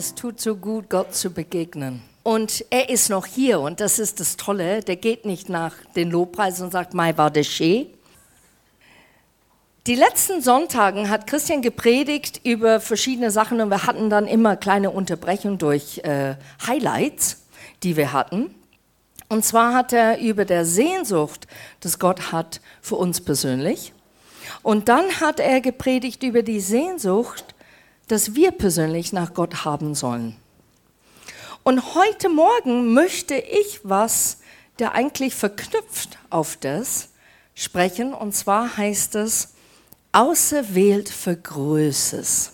Es tut so gut, Gott zu begegnen. Und er ist noch hier und das ist das Tolle. Der geht nicht nach den Lobpreisen und sagt, Mai war der schön. Die letzten Sonntagen hat Christian gepredigt über verschiedene Sachen und wir hatten dann immer kleine Unterbrechungen durch äh, Highlights, die wir hatten. Und zwar hat er über der Sehnsucht, das Gott hat für uns persönlich. Und dann hat er gepredigt über die Sehnsucht, dass wir persönlich nach Gott haben sollen. Und heute Morgen möchte ich was, der eigentlich verknüpft auf das, sprechen. Und zwar heißt es, auserwählt für Größes.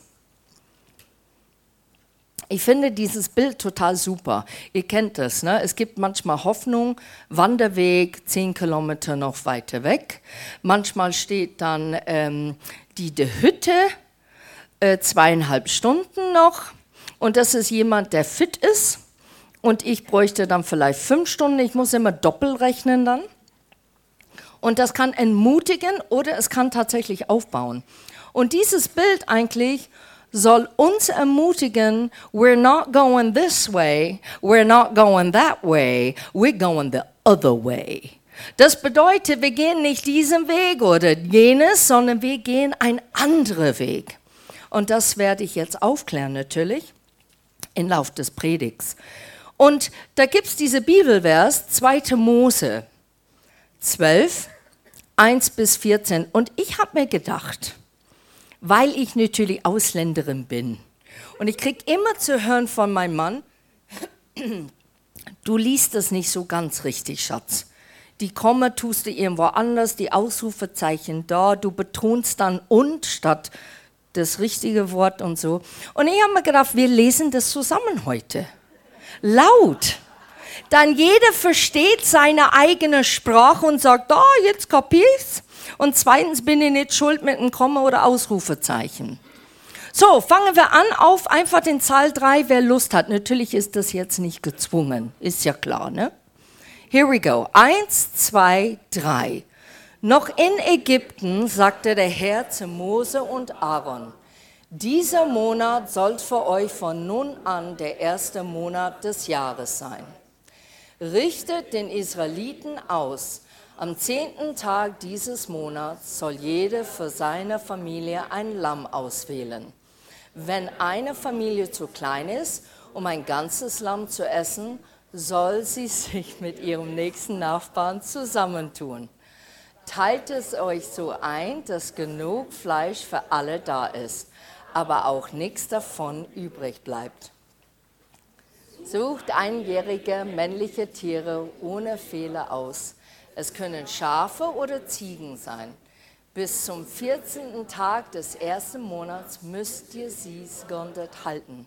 Ich finde dieses Bild total super. Ihr kennt es. Ne? Es gibt manchmal Hoffnung, Wanderweg zehn Kilometer noch weiter weg. Manchmal steht dann ähm, die, die Hütte äh, zweieinhalb Stunden noch und das ist jemand, der fit ist und ich bräuchte dann vielleicht fünf Stunden. Ich muss immer doppelt rechnen dann. Und das kann entmutigen oder es kann tatsächlich aufbauen. Und dieses Bild eigentlich soll uns ermutigen, we're not going this way, we're not going that way, we're going the other way. Das bedeutet, wir gehen nicht diesen Weg oder jenes, sondern wir gehen einen anderen Weg. Und das werde ich jetzt aufklären natürlich im Lauf des Predigs. Und da gibt es diese Bibelvers, 2. Mose 12, 1 bis 14. Und ich habe mir gedacht, weil ich natürlich Ausländerin bin und ich kriege immer zu hören von meinem Mann, du liest das nicht so ganz richtig, Schatz. Die Komma tust du irgendwo anders, die Ausrufezeichen da, du betonst dann und statt das richtige Wort und so. Und ich habe mir gedacht, wir lesen das zusammen heute. Laut. Dann jeder versteht seine eigene Sprache und sagt, ah, oh, jetzt kapier's. Und zweitens bin ich nicht schuld mit einem Komma oder Ausrufezeichen. So, fangen wir an auf einfach den Zahl 3, wer Lust hat. Natürlich ist das jetzt nicht gezwungen, ist ja klar, ne? Here we go. Eins, zwei, drei. Noch in Ägypten sagte der Herr zu Mose und Aaron, dieser Monat soll für euch von nun an der erste Monat des Jahres sein. Richtet den Israeliten aus, am zehnten Tag dieses Monats soll jede für seine Familie ein Lamm auswählen. Wenn eine Familie zu klein ist, um ein ganzes Lamm zu essen, soll sie sich mit ihrem nächsten Nachbarn zusammentun. Teilt es euch so ein, dass genug Fleisch für alle da ist, aber auch nichts davon übrig bleibt. Sucht einjährige männliche Tiere ohne Fehler aus. Es können Schafe oder Ziegen sein. Bis zum 14. Tag des ersten Monats müsst ihr sie geordnet halten.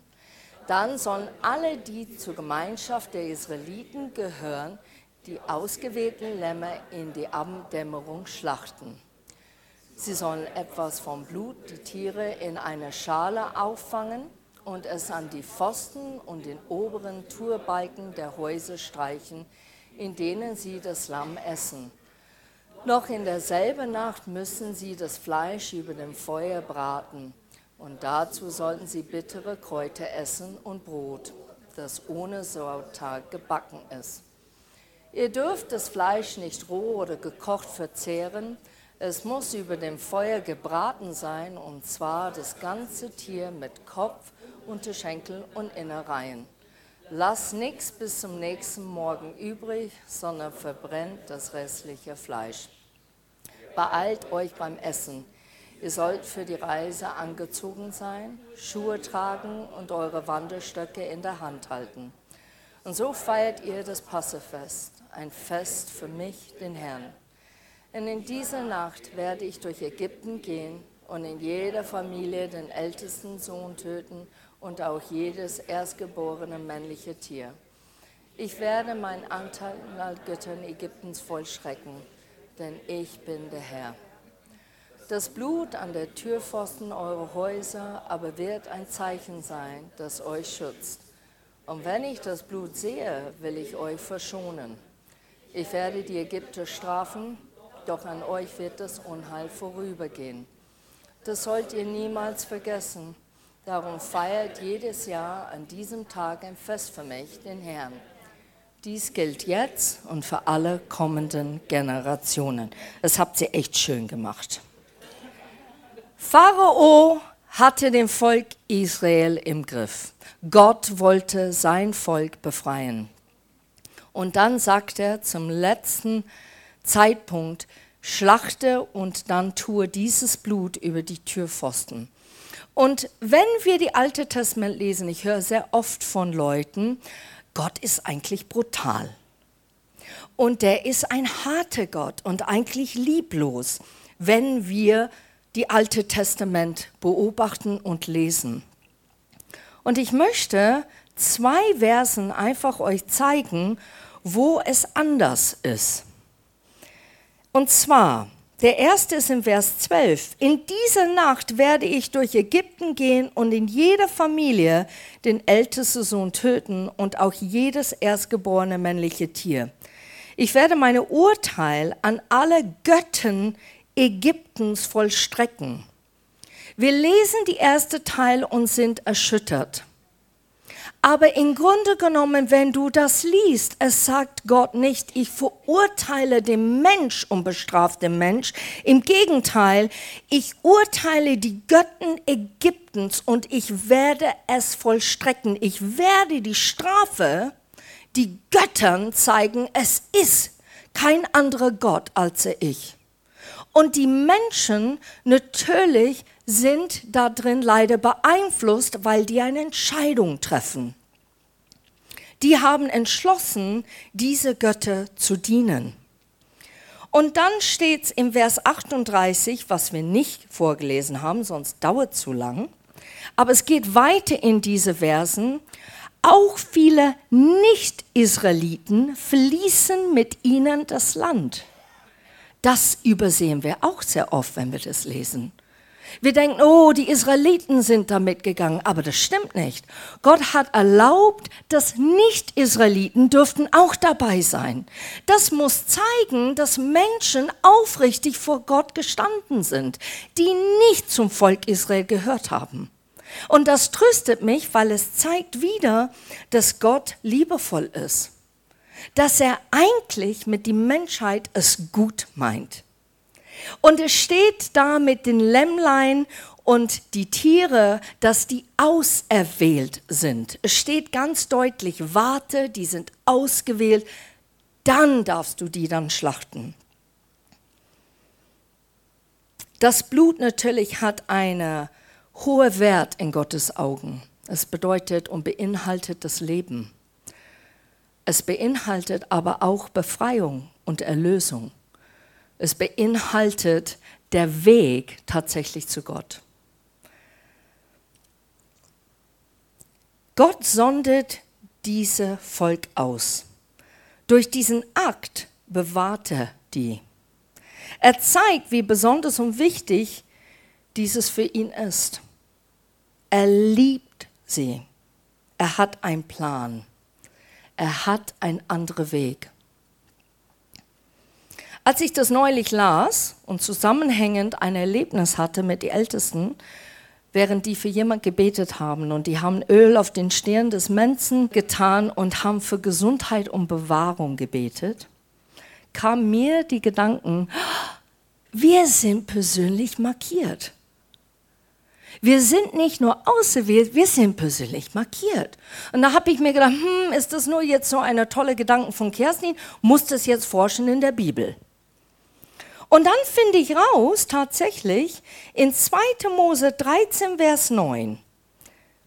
Dann sollen alle, die zur Gemeinschaft der Israeliten gehören, die ausgewählten Lämmer in die Abenddämmerung schlachten. Sie sollen etwas vom Blut die Tiere in einer Schale auffangen und es an die Pfosten und den oberen Turbalken der Häuser streichen, in denen sie das Lamm essen. Noch in derselben Nacht müssen sie das Fleisch über dem Feuer braten und dazu sollten sie bittere Kräuter essen und Brot, das ohne Sauerteig gebacken ist. Ihr dürft das Fleisch nicht roh oder gekocht verzehren. Es muss über dem Feuer gebraten sein, und zwar das ganze Tier mit Kopf, Unterschenkel und Innereien. Lasst nichts bis zum nächsten Morgen übrig, sondern verbrennt das restliche Fleisch. Beeilt euch beim Essen. Ihr sollt für die Reise angezogen sein, Schuhe tragen und eure Wanderstöcke in der Hand halten. Und so feiert ihr das Passefest ein Fest für mich, den Herrn. Und in dieser Nacht werde ich durch Ägypten gehen und in jeder Familie den ältesten Sohn töten und auch jedes erstgeborene männliche Tier. Ich werde meinen Anteil an Göttern Ägyptens vollschrecken, denn ich bin der Herr. Das Blut an der Türpfosten eurer Häuser aber wird ein Zeichen sein, das euch schützt. Und wenn ich das Blut sehe, will ich euch verschonen. Ich werde die Ägypter strafen, doch an euch wird das Unheil vorübergehen. Das sollt ihr niemals vergessen, Darum feiert jedes Jahr an diesem Tag ein Fest für mich, den Herrn. Dies gilt jetzt und für alle kommenden Generationen. Das habt ihr echt schön gemacht. Pharao hatte den Volk Israel im Griff. Gott wollte sein Volk befreien. Und dann sagt er zum letzten Zeitpunkt, schlachte und dann tue dieses Blut über die Türpfosten. Und wenn wir die Alte Testament lesen, ich höre sehr oft von Leuten, Gott ist eigentlich brutal. Und der ist ein harter Gott und eigentlich lieblos, wenn wir die Alte Testament beobachten und lesen. Und ich möchte zwei Versen einfach euch zeigen, wo es anders ist. Und zwar, der erste ist in Vers 12. In dieser Nacht werde ich durch Ägypten gehen und in jeder Familie den ältesten Sohn töten und auch jedes erstgeborene männliche Tier. Ich werde meine Urteil an alle Götten Ägyptens vollstrecken. Wir lesen die erste Teil und sind erschüttert. Aber im Grunde genommen, wenn du das liest, es sagt Gott nicht, ich verurteile den Mensch und bestrafe den Mensch. Im Gegenteil, ich urteile die Götten Ägyptens und ich werde es vollstrecken. Ich werde die Strafe, die Göttern zeigen, es ist kein anderer Gott als ich. Und die Menschen natürlich sind da drin leider beeinflusst, weil die eine Entscheidung treffen. Die haben entschlossen, diese Götter zu dienen. Und dann steht es im Vers 38, was wir nicht vorgelesen haben, sonst dauert zu lang. Aber es geht weiter in diese Versen. Auch viele Nicht-Israeliten fließen mit ihnen das Land. Das übersehen wir auch sehr oft, wenn wir das lesen. Wir denken, oh, die Israeliten sind da mitgegangen, aber das stimmt nicht. Gott hat erlaubt, dass Nicht-Israeliten dürften auch dabei sein. Das muss zeigen, dass Menschen aufrichtig vor Gott gestanden sind, die nicht zum Volk Israel gehört haben. Und das tröstet mich, weil es zeigt wieder, dass Gott liebevoll ist dass er eigentlich mit der Menschheit es gut meint. Und es steht da mit den Lämmlein und die Tiere, dass die auserwählt sind. Es steht ganz deutlich, warte, die sind ausgewählt, dann darfst du die dann schlachten. Das Blut natürlich hat einen hohen Wert in Gottes Augen. Es bedeutet und beinhaltet das Leben. Es beinhaltet aber auch Befreiung und Erlösung. Es beinhaltet der Weg tatsächlich zu Gott. Gott sondet diese Volk aus. Durch diesen Akt bewahrt er die. Er zeigt, wie besonders und wichtig dieses für ihn ist. Er liebt sie. Er hat einen Plan. Er hat einen anderen Weg. Als ich das neulich las und zusammenhängend ein Erlebnis hatte mit den Ältesten, während die für jemand gebetet haben und die haben Öl auf den Stirn des Menschen getan und haben für Gesundheit und Bewahrung gebetet, kam mir die Gedanken, wir sind persönlich markiert. Wir sind nicht nur auserwählt, wir sind persönlich markiert. Und da habe ich mir gedacht, hm, ist das nur jetzt so eine tolle Gedanken von Kerstin? Muss das jetzt forschen in der Bibel? Und dann finde ich raus, tatsächlich, in 2. Mose 13, Vers 9.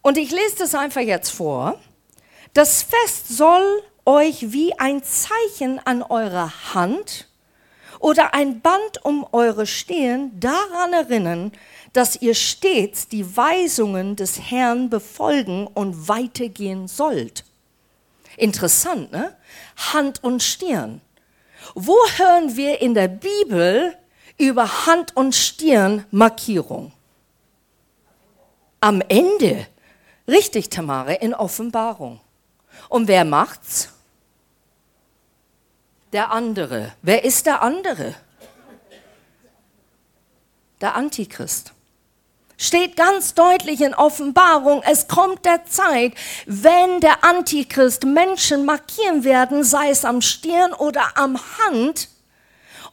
Und ich lese das einfach jetzt vor. Das Fest soll euch wie ein Zeichen an eurer Hand oder ein Band um eure Stirn daran erinnern, dass ihr stets die Weisungen des Herrn befolgen und weitergehen sollt. Interessant, ne? Hand und Stirn. Wo hören wir in der Bibel über Hand und Stirn Markierung? Am Ende. Richtig, Tamara, in Offenbarung. Und wer macht's? Der andere. Wer ist der andere? Der Antichrist. Steht ganz deutlich in Offenbarung, es kommt der Zeit, wenn der Antichrist Menschen markieren werden, sei es am Stirn oder am Hand,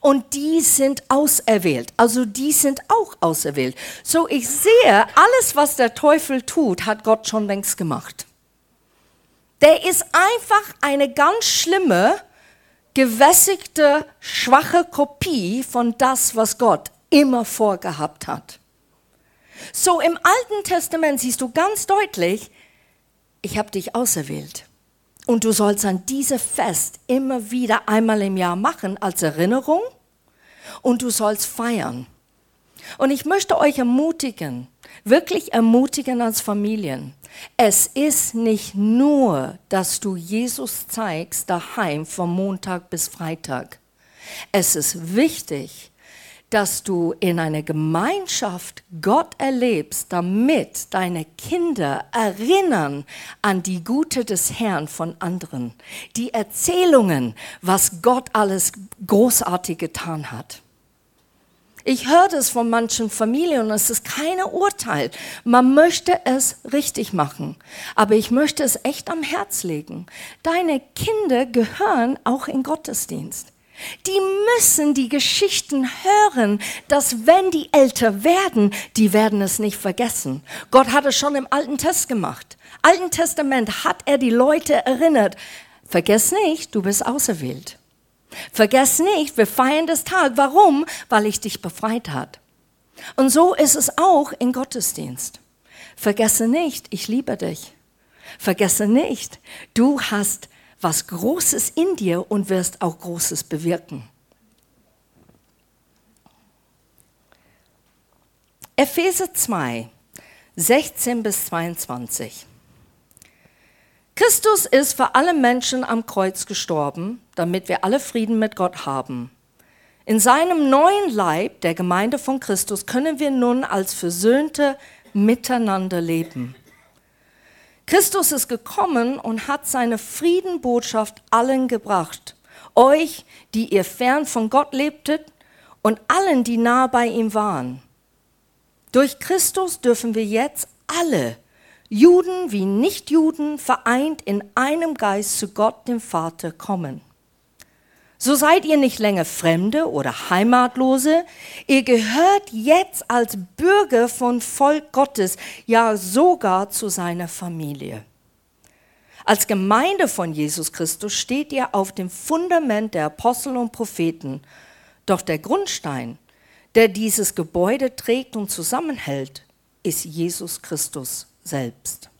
und die sind auserwählt. Also die sind auch auserwählt. So ich sehe, alles, was der Teufel tut, hat Gott schon längst gemacht. Der ist einfach eine ganz schlimme, gewässigte, schwache Kopie von das, was Gott immer vorgehabt hat. So im Alten Testament siehst du ganz deutlich, ich habe dich auserwählt. Und du sollst an diese Fest immer wieder einmal im Jahr machen als Erinnerung und du sollst feiern. Und ich möchte euch ermutigen, wirklich ermutigen als Familien. Es ist nicht nur, dass du Jesus zeigst daheim von Montag bis Freitag. Es ist wichtig, dass du in einer Gemeinschaft Gott erlebst, damit deine Kinder erinnern an die Gute des Herrn von anderen, die Erzählungen, was Gott alles großartig getan hat. Ich höre das von manchen Familien und es ist kein Urteil. Man möchte es richtig machen. Aber ich möchte es echt am Herz legen. Deine Kinder gehören auch in Gottesdienst. Die müssen die Geschichten hören, dass wenn die älter werden, die werden es nicht vergessen. Gott hat es schon im Alten Test gemacht. Alten Testament hat er die Leute erinnert. Vergiss nicht, du bist auserwählt. Vergiss nicht, wir feiern das Tag. Warum? Weil ich dich befreit hat. Und so ist es auch in Gottesdienst. Vergesse nicht, ich liebe dich. Vergesse nicht, du hast was Großes in dir und wirst auch Großes bewirken. Epheser 2, 16 bis 22. Christus ist für alle Menschen am Kreuz gestorben, damit wir alle Frieden mit Gott haben. In seinem neuen Leib, der Gemeinde von Christus, können wir nun als Versöhnte miteinander leben. Christus ist gekommen und hat seine Friedenbotschaft allen gebracht. Euch, die ihr fern von Gott lebtet und allen, die nah bei ihm waren. Durch Christus dürfen wir jetzt alle, Juden wie Nichtjuden, vereint in einem Geist zu Gott, dem Vater, kommen. So seid ihr nicht länger Fremde oder Heimatlose. Ihr gehört jetzt als Bürger von Volk Gottes, ja sogar zu seiner Familie. Als Gemeinde von Jesus Christus steht ihr auf dem Fundament der Apostel und Propheten. Doch der Grundstein, der dieses Gebäude trägt und zusammenhält, ist Jesus Christus selbst.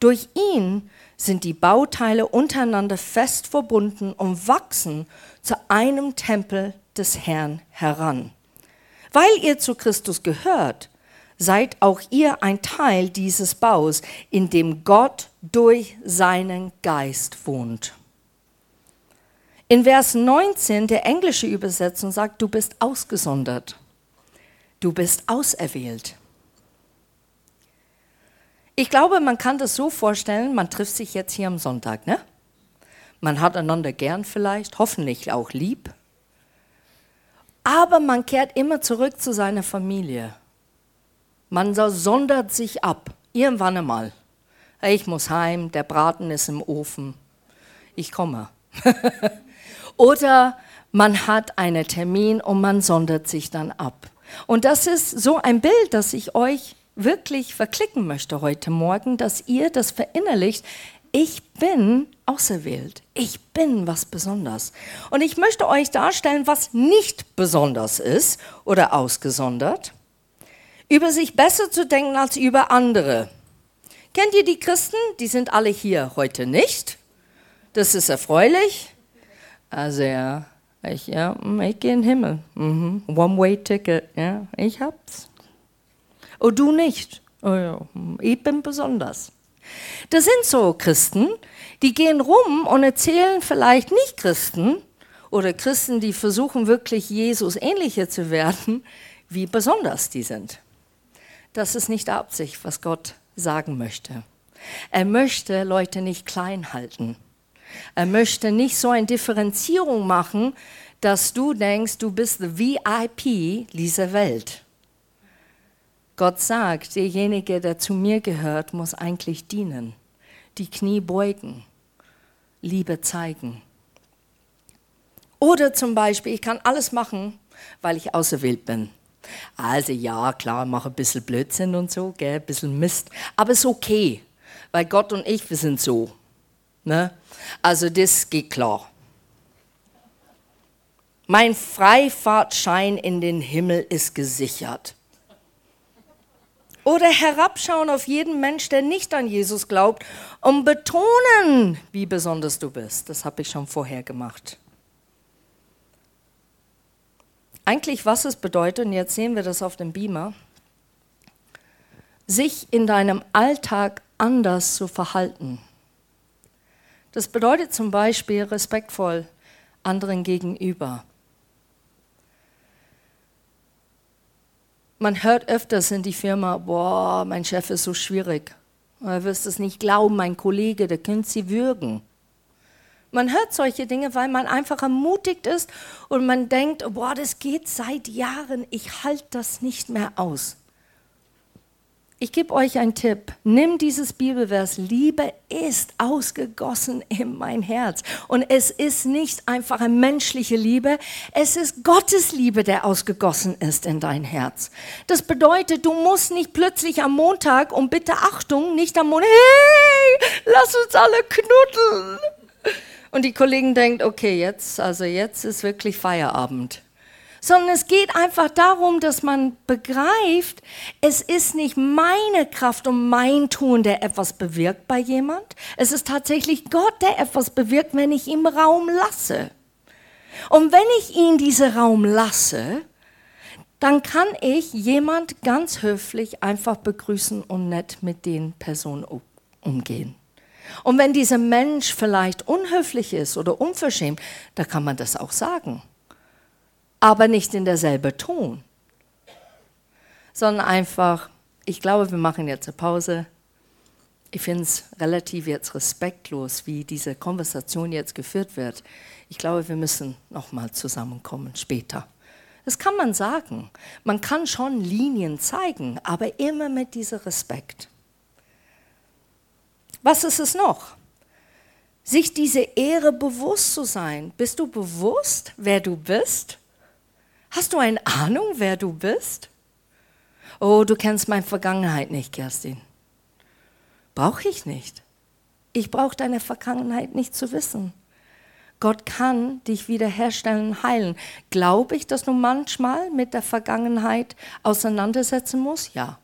Durch ihn sind die Bauteile untereinander fest verbunden und wachsen zu einem Tempel des Herrn heran. Weil ihr zu Christus gehört, seid auch ihr ein Teil dieses Baus, in dem Gott durch seinen Geist wohnt. In Vers 19 der englische Übersetzung sagt, du bist ausgesondert. Du bist auserwählt. Ich glaube, man kann das so vorstellen, man trifft sich jetzt hier am Sonntag, ne? Man hat einander gern vielleicht, hoffentlich auch lieb. Aber man kehrt immer zurück zu seiner Familie. Man sondert sich ab, irgendwann einmal. Ich muss heim, der Braten ist im Ofen. Ich komme. Oder man hat einen Termin und man sondert sich dann ab. Und das ist so ein Bild, das ich euch wirklich verklicken möchte heute Morgen, dass ihr das verinnerlicht. Ich bin auserwählt. Ich bin was Besonderes. Und ich möchte euch darstellen, was nicht besonders ist oder ausgesondert. Über sich besser zu denken als über andere. Kennt ihr die Christen? Die sind alle hier heute nicht. Das ist erfreulich. Also ja, ich, ja, ich gehe in den Himmel. Mhm. One-way-Ticket, ja, ich hab's. Oh, du nicht. Oh ja, ich bin besonders. Das sind so Christen, die gehen rum und erzählen vielleicht nicht Christen oder Christen, die versuchen wirklich Jesus ähnlicher zu werden, wie besonders die sind. Das ist nicht Absicht, was Gott sagen möchte. Er möchte Leute nicht klein halten. Er möchte nicht so eine Differenzierung machen, dass du denkst, du bist the VIP dieser Welt. Gott sagt, derjenige, der zu mir gehört, muss eigentlich dienen, die Knie beugen, Liebe zeigen. Oder zum Beispiel, ich kann alles machen, weil ich auserwählt bin. Also ja, klar, mache ein bisschen Blödsinn und so, gell, ein bisschen Mist, aber ist okay, weil Gott und ich, wir sind so. Ne? Also das geht klar. Mein Freifahrtschein in den Himmel ist gesichert. Oder herabschauen auf jeden Mensch, der nicht an Jesus glaubt, und betonen, wie besonders du bist. Das habe ich schon vorher gemacht. Eigentlich, was es bedeutet, und jetzt sehen wir das auf dem Beamer, sich in deinem Alltag anders zu verhalten. Das bedeutet zum Beispiel respektvoll anderen gegenüber. Man hört öfters in die Firma, boah, mein Chef ist so schwierig. Du wirst es nicht glauben, mein Kollege, der könnte sie würgen. Man hört solche Dinge, weil man einfach ermutigt ist und man denkt, boah, das geht seit Jahren, ich halte das nicht mehr aus. Ich gebe euch einen Tipp. Nimm dieses Bibelvers. Liebe ist ausgegossen in mein Herz. Und es ist nicht einfach eine menschliche Liebe. Es ist Gottes Liebe, der ausgegossen ist in dein Herz. Das bedeutet, du musst nicht plötzlich am Montag, und bitte Achtung, nicht am Montag, hey, lass uns alle knuddeln. Und die Kollegen denken, okay, jetzt, also jetzt ist wirklich Feierabend sondern es geht einfach darum, dass man begreift, es ist nicht meine Kraft und mein Tun, der etwas bewirkt bei jemand. Es ist tatsächlich Gott, der etwas bewirkt, wenn ich ihm Raum lasse. Und wenn ich ihn diesen Raum lasse, dann kann ich jemand ganz höflich einfach begrüßen und nett mit den Personen umgehen. Und wenn dieser Mensch vielleicht unhöflich ist oder unverschämt, dann kann man das auch sagen aber nicht in derselben Ton, sondern einfach, ich glaube, wir machen jetzt eine Pause. Ich finde es relativ jetzt respektlos, wie diese Konversation jetzt geführt wird. Ich glaube, wir müssen nochmal zusammenkommen später. Das kann man sagen. Man kann schon Linien zeigen, aber immer mit diesem Respekt. Was ist es noch? Sich diese Ehre bewusst zu sein. Bist du bewusst, wer du bist? Hast du eine Ahnung, wer du bist? Oh, du kennst meine Vergangenheit nicht, Kerstin. Brauche ich nicht. Ich brauche deine Vergangenheit nicht zu wissen. Gott kann dich wiederherstellen heilen. Glaube ich, dass du manchmal mit der Vergangenheit auseinandersetzen musst? Ja,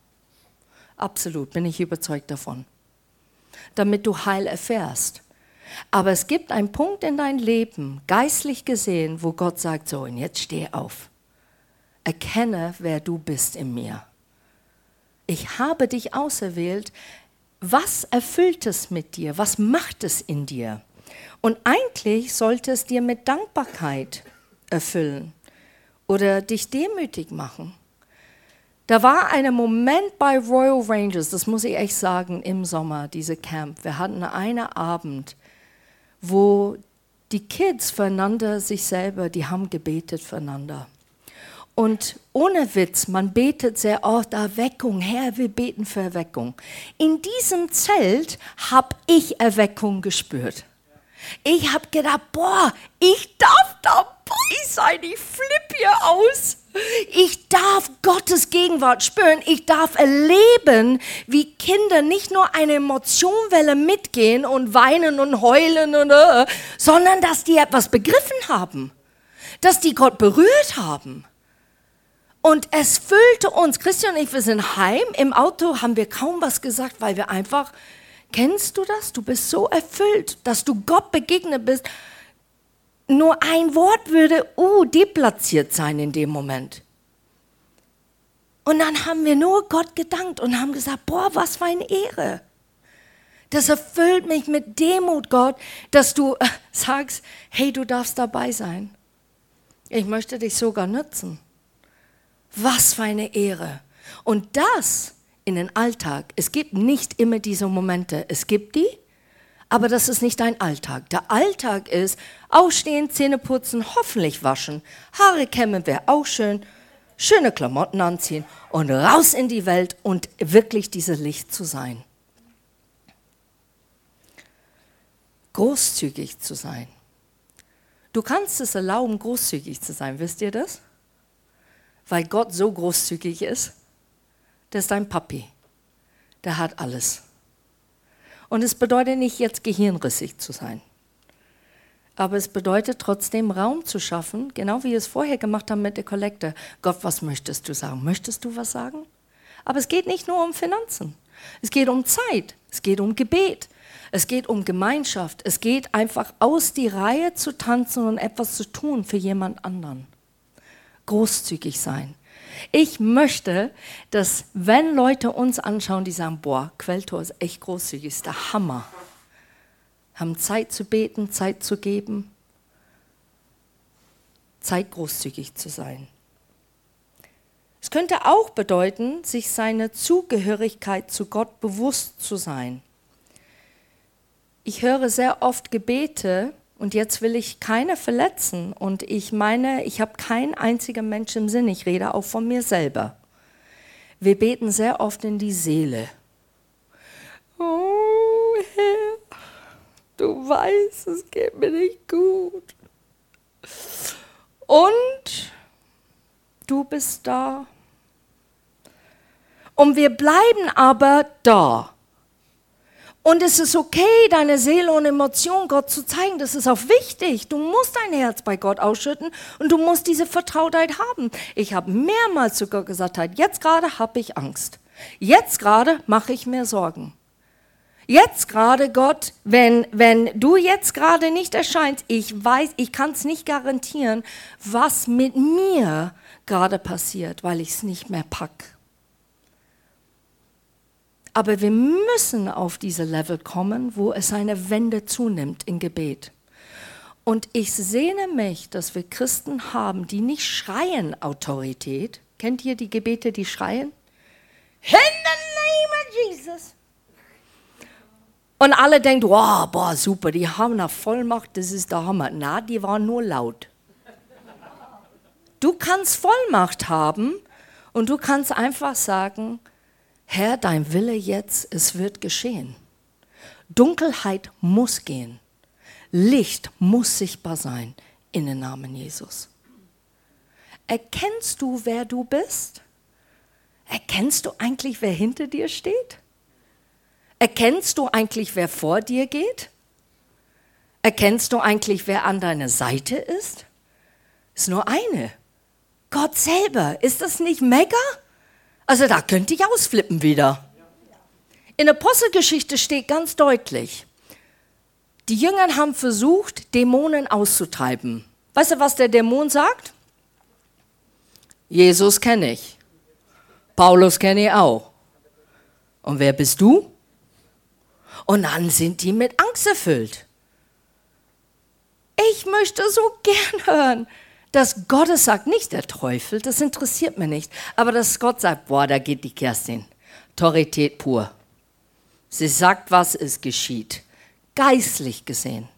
absolut, bin ich überzeugt davon. Damit du Heil erfährst. Aber es gibt einen Punkt in dein Leben, geistlich gesehen, wo Gott sagt, so, und jetzt steh auf erkenne, wer du bist in mir. Ich habe dich auserwählt. Was erfüllt es mit dir? Was macht es in dir? Und eigentlich sollte es dir mit Dankbarkeit erfüllen oder dich demütig machen. Da war ein Moment bei Royal Rangers, das muss ich echt sagen, im Sommer, diese Camp. Wir hatten einen Abend, wo die Kids füreinander sich selber, die haben gebetet füreinander. Und ohne Witz, man betet sehr oft Erweckung. Herr, wir beten für Erweckung. In diesem Zelt habe ich Erweckung gespürt. Ich habe gedacht, boah, ich darf dabei sein. Ich flippe hier aus. Ich darf Gottes Gegenwart spüren. Ich darf erleben, wie Kinder nicht nur eine Emotionwelle mitgehen und weinen und heulen, und, äh, sondern dass die etwas begriffen haben. Dass die Gott berührt haben und es füllte uns. Christian und ich, wir sind heim. Im Auto haben wir kaum was gesagt, weil wir einfach, kennst du das? Du bist so erfüllt, dass du Gott begegnet bist. Nur ein Wort würde, uh, deplatziert sein in dem Moment. Und dann haben wir nur Gott gedankt und haben gesagt, boah, was für eine Ehre. Das erfüllt mich mit Demut, Gott, dass du äh, sagst, hey, du darfst dabei sein. Ich möchte dich sogar nutzen. Was für eine Ehre. Und das in den Alltag. Es gibt nicht immer diese Momente. Es gibt die, aber das ist nicht dein Alltag. Der Alltag ist aufstehen, Zähne putzen, hoffentlich waschen, Haare kämmen wäre auch schön, schöne Klamotten anziehen und raus in die Welt und wirklich dieses Licht zu sein. Großzügig zu sein. Du kannst es erlauben, großzügig zu sein, wisst ihr das? Weil Gott so großzügig ist. Der ist dein Papi. Der hat alles. Und es bedeutet nicht, jetzt gehirnrissig zu sein. Aber es bedeutet trotzdem Raum zu schaffen, genau wie wir es vorher gemacht haben mit der Kollekte. Gott, was möchtest du sagen? Möchtest du was sagen? Aber es geht nicht nur um Finanzen. Es geht um Zeit. Es geht um Gebet. Es geht um Gemeinschaft. Es geht einfach aus die Reihe zu tanzen und etwas zu tun für jemand anderen. Großzügig sein. Ich möchte, dass wenn Leute uns anschauen, die sagen, boah, Quelltor ist echt großzügig, ist der Hammer haben Zeit zu beten, Zeit zu geben, Zeit großzügig zu sein. Es könnte auch bedeuten, sich seine Zugehörigkeit zu Gott bewusst zu sein. Ich höre sehr oft Gebete und jetzt will ich keine verletzen und ich meine, ich habe keinen einzigen Mensch im Sinn, ich rede auch von mir selber. Wir beten sehr oft in die Seele. Oh Herr, Du weißt, es geht mir nicht gut. Und du bist da. Und wir bleiben aber da. Und es ist okay, deine Seele und Emotion Gott zu zeigen. Das ist auch wichtig. Du musst dein Herz bei Gott ausschütten und du musst diese Vertrautheit haben. Ich habe mehrmals zu Gott gesagt, jetzt gerade habe ich Angst. Jetzt gerade mache ich mir Sorgen. Jetzt gerade, Gott, wenn, wenn du jetzt gerade nicht erscheinst, ich weiß, ich kann es nicht garantieren, was mit mir gerade passiert, weil ich es nicht mehr pack. Aber wir müssen auf diese Level kommen, wo es eine Wende zunimmt in Gebet. Und ich sehne mich, dass wir Christen haben, die nicht schreien Autorität. Kennt ihr die Gebete, die schreien? In the name of Jesus. Und alle denken, wow, boah, super, die haben eine Vollmacht, das ist der Hammer. Na, die waren nur laut. Du kannst Vollmacht haben und du kannst einfach sagen, Herr, dein Wille jetzt, es wird geschehen. Dunkelheit muss gehen. Licht muss sichtbar sein in den Namen Jesus. Erkennst du, wer du bist? Erkennst du eigentlich, wer hinter dir steht? Erkennst du eigentlich, wer vor dir geht? Erkennst du eigentlich, wer an deiner Seite ist? Ist nur eine. Gott selber. Ist das nicht mega? Also da könnte ich ausflippen wieder. In der Apostelgeschichte steht ganz deutlich, die Jünger haben versucht, Dämonen auszutreiben. Weißt du, was der Dämon sagt? Jesus kenne ich. Paulus kenne ich auch. Und wer bist du? Und dann sind die mit Angst erfüllt. Ich möchte so gern hören, dass Gott es sagt, nicht der Teufel, das interessiert mich nicht, aber dass Gott sagt, boah, da geht die Kerstin. Autorität pur. Sie sagt, was es geschieht. Geistlich gesehen.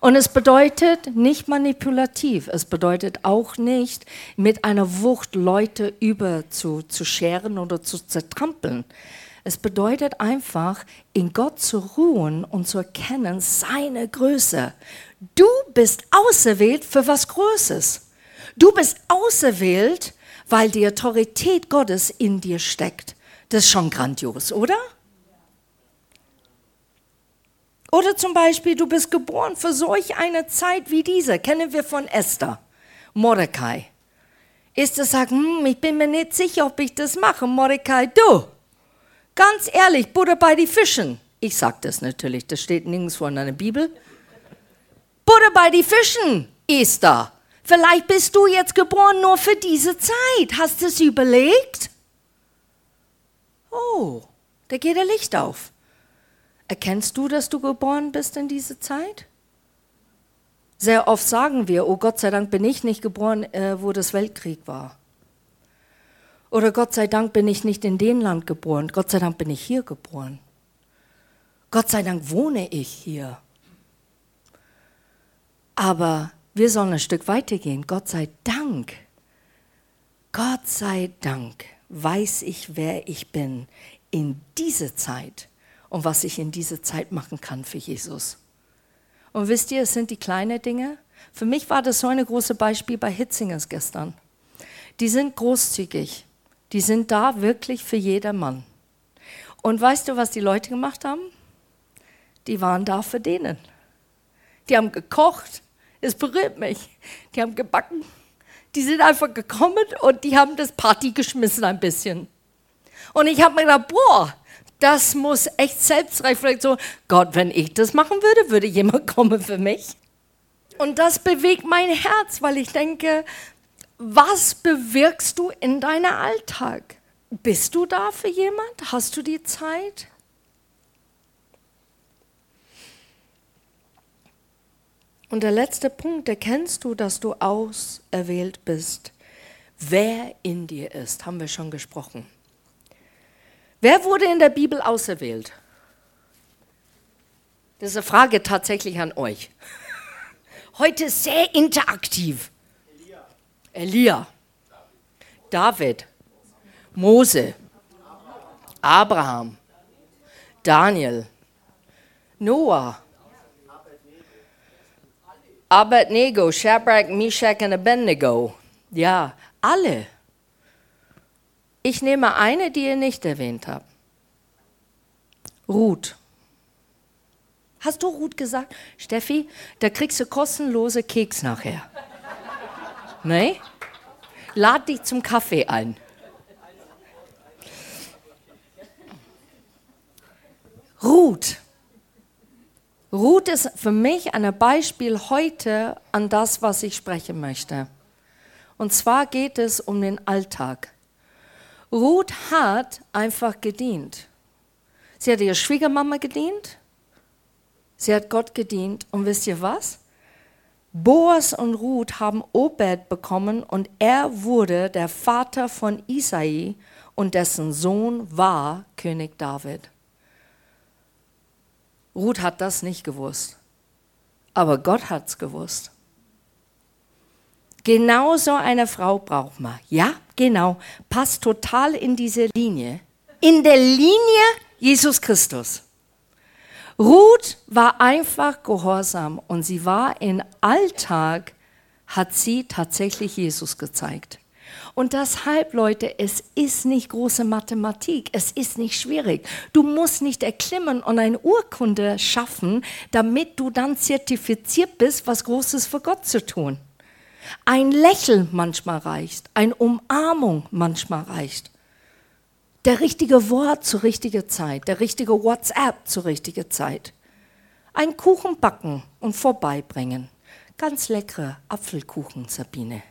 Und es bedeutet nicht manipulativ. Es bedeutet auch nicht, mit einer Wucht Leute über zu, zu scheren oder zu zertrampeln. Es bedeutet einfach, in Gott zu ruhen und zu erkennen, seine Größe. Du bist auserwählt für was Größes. Du bist auserwählt, weil die Autorität Gottes in dir steckt. Das ist schon grandios, oder? Oder zum Beispiel, du bist geboren für solch eine Zeit wie diese. Kennen wir von Esther, Mordecai. Esther sagt, hm, ich bin mir nicht sicher, ob ich das mache. Mordecai, du, Ganz ehrlich, Butter bei die Fischen. Ich sage das natürlich, das steht nirgendwo in der Bibel. Butter bei die Fischen da. Vielleicht bist du jetzt geboren nur für diese Zeit. Hast du es überlegt? Oh, da geht ein Licht auf. Erkennst du, dass du geboren bist in diese Zeit? Sehr oft sagen wir, oh Gott sei Dank bin ich nicht geboren, äh, wo das Weltkrieg war. Oder Gott sei Dank bin ich nicht in dem Land geboren. Gott sei Dank bin ich hier geboren. Gott sei Dank wohne ich hier. Aber wir sollen ein Stück weitergehen. Gott sei Dank Gott sei Dank weiß ich, wer ich bin in dieser Zeit und was ich in dieser Zeit machen kann für Jesus. Und wisst ihr, es sind die kleinen Dinge. Für mich war das so ein großes Beispiel bei Hitzingers gestern. Die sind großzügig. Die sind da wirklich für jedermann. Und weißt du, was die Leute gemacht haben? Die waren da für denen. Die haben gekocht. Es berührt mich. Die haben gebacken. Die sind einfach gekommen und die haben das Party geschmissen ein bisschen. Und ich habe mir gedacht, boah, das muss echt Selbstreflexion. Gott, wenn ich das machen würde, würde jemand kommen für mich. Und das bewegt mein Herz, weil ich denke, was bewirkst du in deinem Alltag? Bist du da für jemand? Hast du die Zeit? Und der letzte Punkt, erkennst du, dass du auserwählt bist. Wer in dir ist, haben wir schon gesprochen. Wer wurde in der Bibel auserwählt? Das ist eine Frage tatsächlich an euch. Heute sehr interaktiv. Elia. Elia. David. Mose. Abraham. Daniel. Noah. Abednego, Shadrach, Meshach und Abednego. Ja, alle. Ich nehme eine, die ihr nicht erwähnt habt. Ruth. Hast du Ruth gesagt? Steffi, da kriegst du kostenlose Keks nachher. Nee? Lad dich zum Kaffee ein. Ruth. Ruth ist für mich ein Beispiel heute an das, was ich sprechen möchte. Und zwar geht es um den Alltag. Ruth hat einfach gedient. Sie hat ihrer Schwiegermama gedient. Sie hat Gott gedient. Und wisst ihr was? Boas und Ruth haben Obed bekommen und er wurde der Vater von Isai und dessen Sohn war König David. Ruth hat das nicht gewusst, aber Gott hat es gewusst. Genau so eine Frau braucht man. Ja, genau. Passt total in diese Linie. In der Linie Jesus Christus. Ruth war einfach gehorsam und sie war im Alltag, hat sie tatsächlich Jesus gezeigt. Und deshalb, Leute, es ist nicht große Mathematik, es ist nicht schwierig. Du musst nicht erklimmen und eine Urkunde schaffen, damit du dann zertifiziert bist, was Großes für Gott zu tun. Ein Lächeln manchmal reicht, eine Umarmung manchmal reicht. Der richtige Wort zur richtigen Zeit, der richtige WhatsApp zur richtigen Zeit. Ein Kuchen backen und vorbeibringen. Ganz leckere Apfelkuchen, Sabine.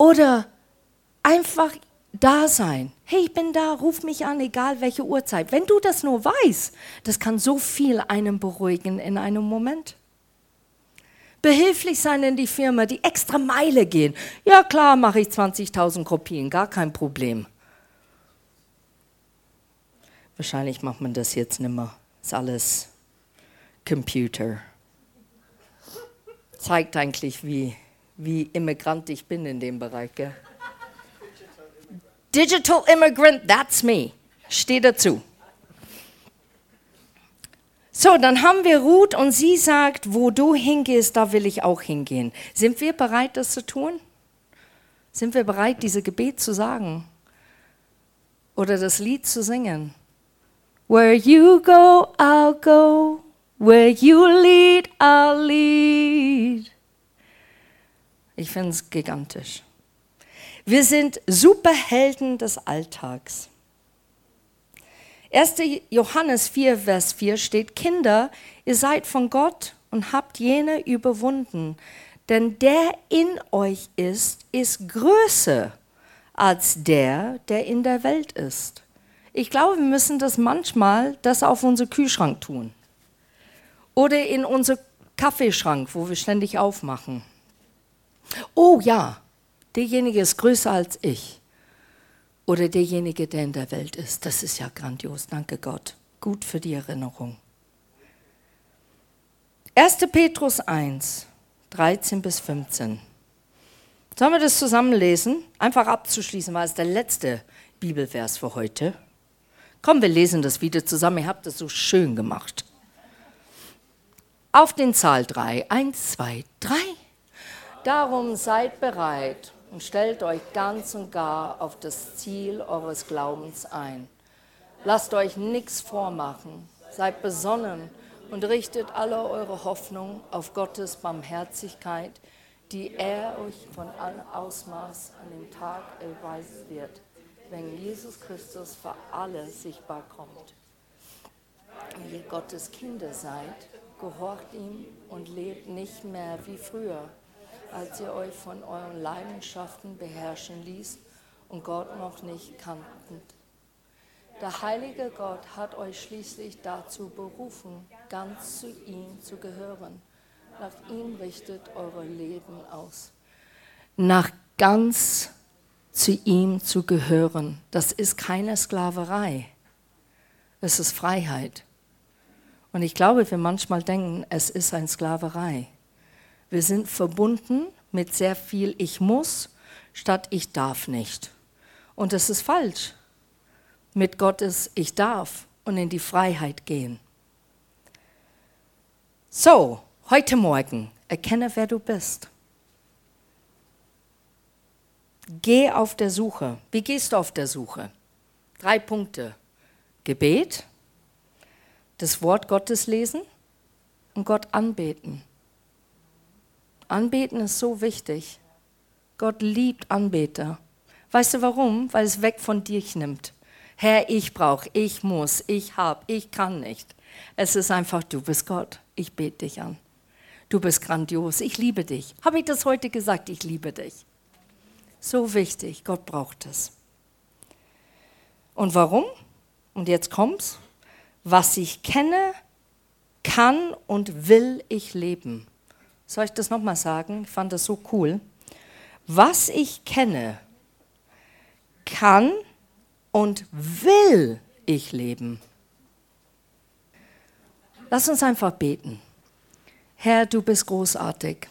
Oder einfach da sein. Hey, ich bin da, ruf mich an, egal welche Uhrzeit. Wenn du das nur weißt, das kann so viel einem beruhigen in einem Moment behilflich sein in die Firma, die extra Meile gehen. Ja klar, mache ich 20.000 Kopien, gar kein Problem. Wahrscheinlich macht man das jetzt nicht mehr. Ist alles Computer. Zeigt eigentlich, wie, wie Immigrant ich bin in dem Bereich. Gell? Digital Immigrant, that's me. Steh dazu. So, dann haben wir Ruth und sie sagt, wo du hingehst, da will ich auch hingehen. Sind wir bereit, das zu tun? Sind wir bereit, diese Gebet zu sagen? Oder das Lied zu singen? Where you go, I'll go. Where you lead, I'll lead. Ich finde es gigantisch. Wir sind Superhelden des Alltags. 1. Johannes 4, Vers 4 steht, Kinder, ihr seid von Gott und habt jene überwunden, denn der in euch ist, ist größer als der, der in der Welt ist. Ich glaube, wir müssen das manchmal das auf unseren Kühlschrank tun oder in unseren Kaffeeschrank, wo wir ständig aufmachen. Oh ja, derjenige ist größer als ich oder derjenige, der in der Welt ist. Das ist ja grandios. Danke Gott. Gut für die Erinnerung. 1. Petrus 1, 13 bis 15. Sollen wir das zusammenlesen? Einfach abzuschließen, weil es der letzte Bibelvers für heute. Komm, wir lesen das wieder zusammen. Ihr habt das so schön gemacht. Auf den Zahl 3. Eins, zwei, drei. Darum seid bereit und stellt euch ganz und gar auf das Ziel eures Glaubens ein. Lasst euch nichts vormachen. Seid besonnen und richtet alle eure Hoffnung auf Gottes Barmherzigkeit, die er euch von allem Ausmaß an dem Tag erweisen wird, wenn Jesus Christus für alle sichtbar kommt. Wenn ihr Gottes Kinder seid, gehorcht ihm und lebt nicht mehr wie früher, als ihr euch von euren Leidenschaften beherrschen ließ und Gott noch nicht kanntet. Der heilige Gott hat euch schließlich dazu berufen, ganz zu ihm zu gehören. Nach ihm richtet eure Leben aus. Nach ganz zu ihm zu gehören, das ist keine Sklaverei. Es ist Freiheit. Und ich glaube, wir manchmal denken, es ist eine Sklaverei. Wir sind verbunden mit sehr viel Ich muss statt Ich darf nicht. Und das ist falsch. Mit Gottes Ich darf und in die Freiheit gehen. So, heute Morgen, erkenne, wer du bist. Geh auf der Suche. Wie gehst du auf der Suche? Drei Punkte. Gebet, das Wort Gottes lesen und Gott anbeten. Anbeten ist so wichtig. Gott liebt Anbeter. Weißt du warum? Weil es weg von dir nimmt. Herr, ich brauche, ich muss, ich habe, ich kann nicht. Es ist einfach, du bist Gott. Ich bete dich an. Du bist grandios. Ich liebe dich. Habe ich das heute gesagt? Ich liebe dich. So wichtig. Gott braucht es. Und warum? Und jetzt kommt's was ich kenne, kann und will ich leben. Soll ich das nochmal sagen? Ich fand das so cool. Was ich kenne, kann und will ich leben. Lass uns einfach beten. Herr, du bist großartig.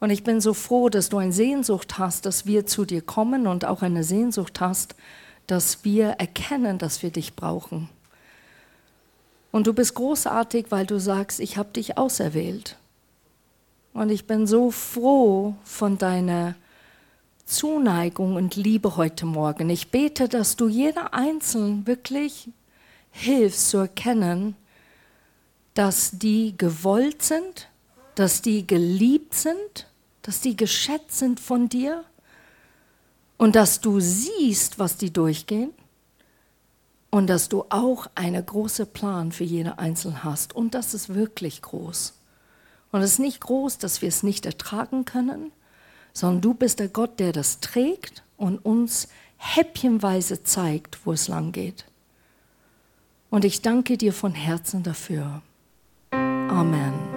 Und ich bin so froh, dass du eine Sehnsucht hast, dass wir zu dir kommen und auch eine Sehnsucht hast, dass wir erkennen, dass wir dich brauchen. Und du bist großartig, weil du sagst, ich habe dich auserwählt. Und ich bin so froh von deiner Zuneigung und Liebe heute Morgen. Ich bete, dass du jeder Einzelnen wirklich hilfst zu erkennen, dass die gewollt sind, dass die geliebt sind, dass die geschätzt sind von dir und dass du siehst, was die durchgehen und dass du auch einen großen Plan für jede Einzelne hast. Und das ist wirklich groß. Und es ist nicht groß, dass wir es nicht ertragen können, sondern du bist der Gott, der das trägt und uns häppchenweise zeigt, wo es lang geht. Und ich danke dir von Herzen dafür. Amen.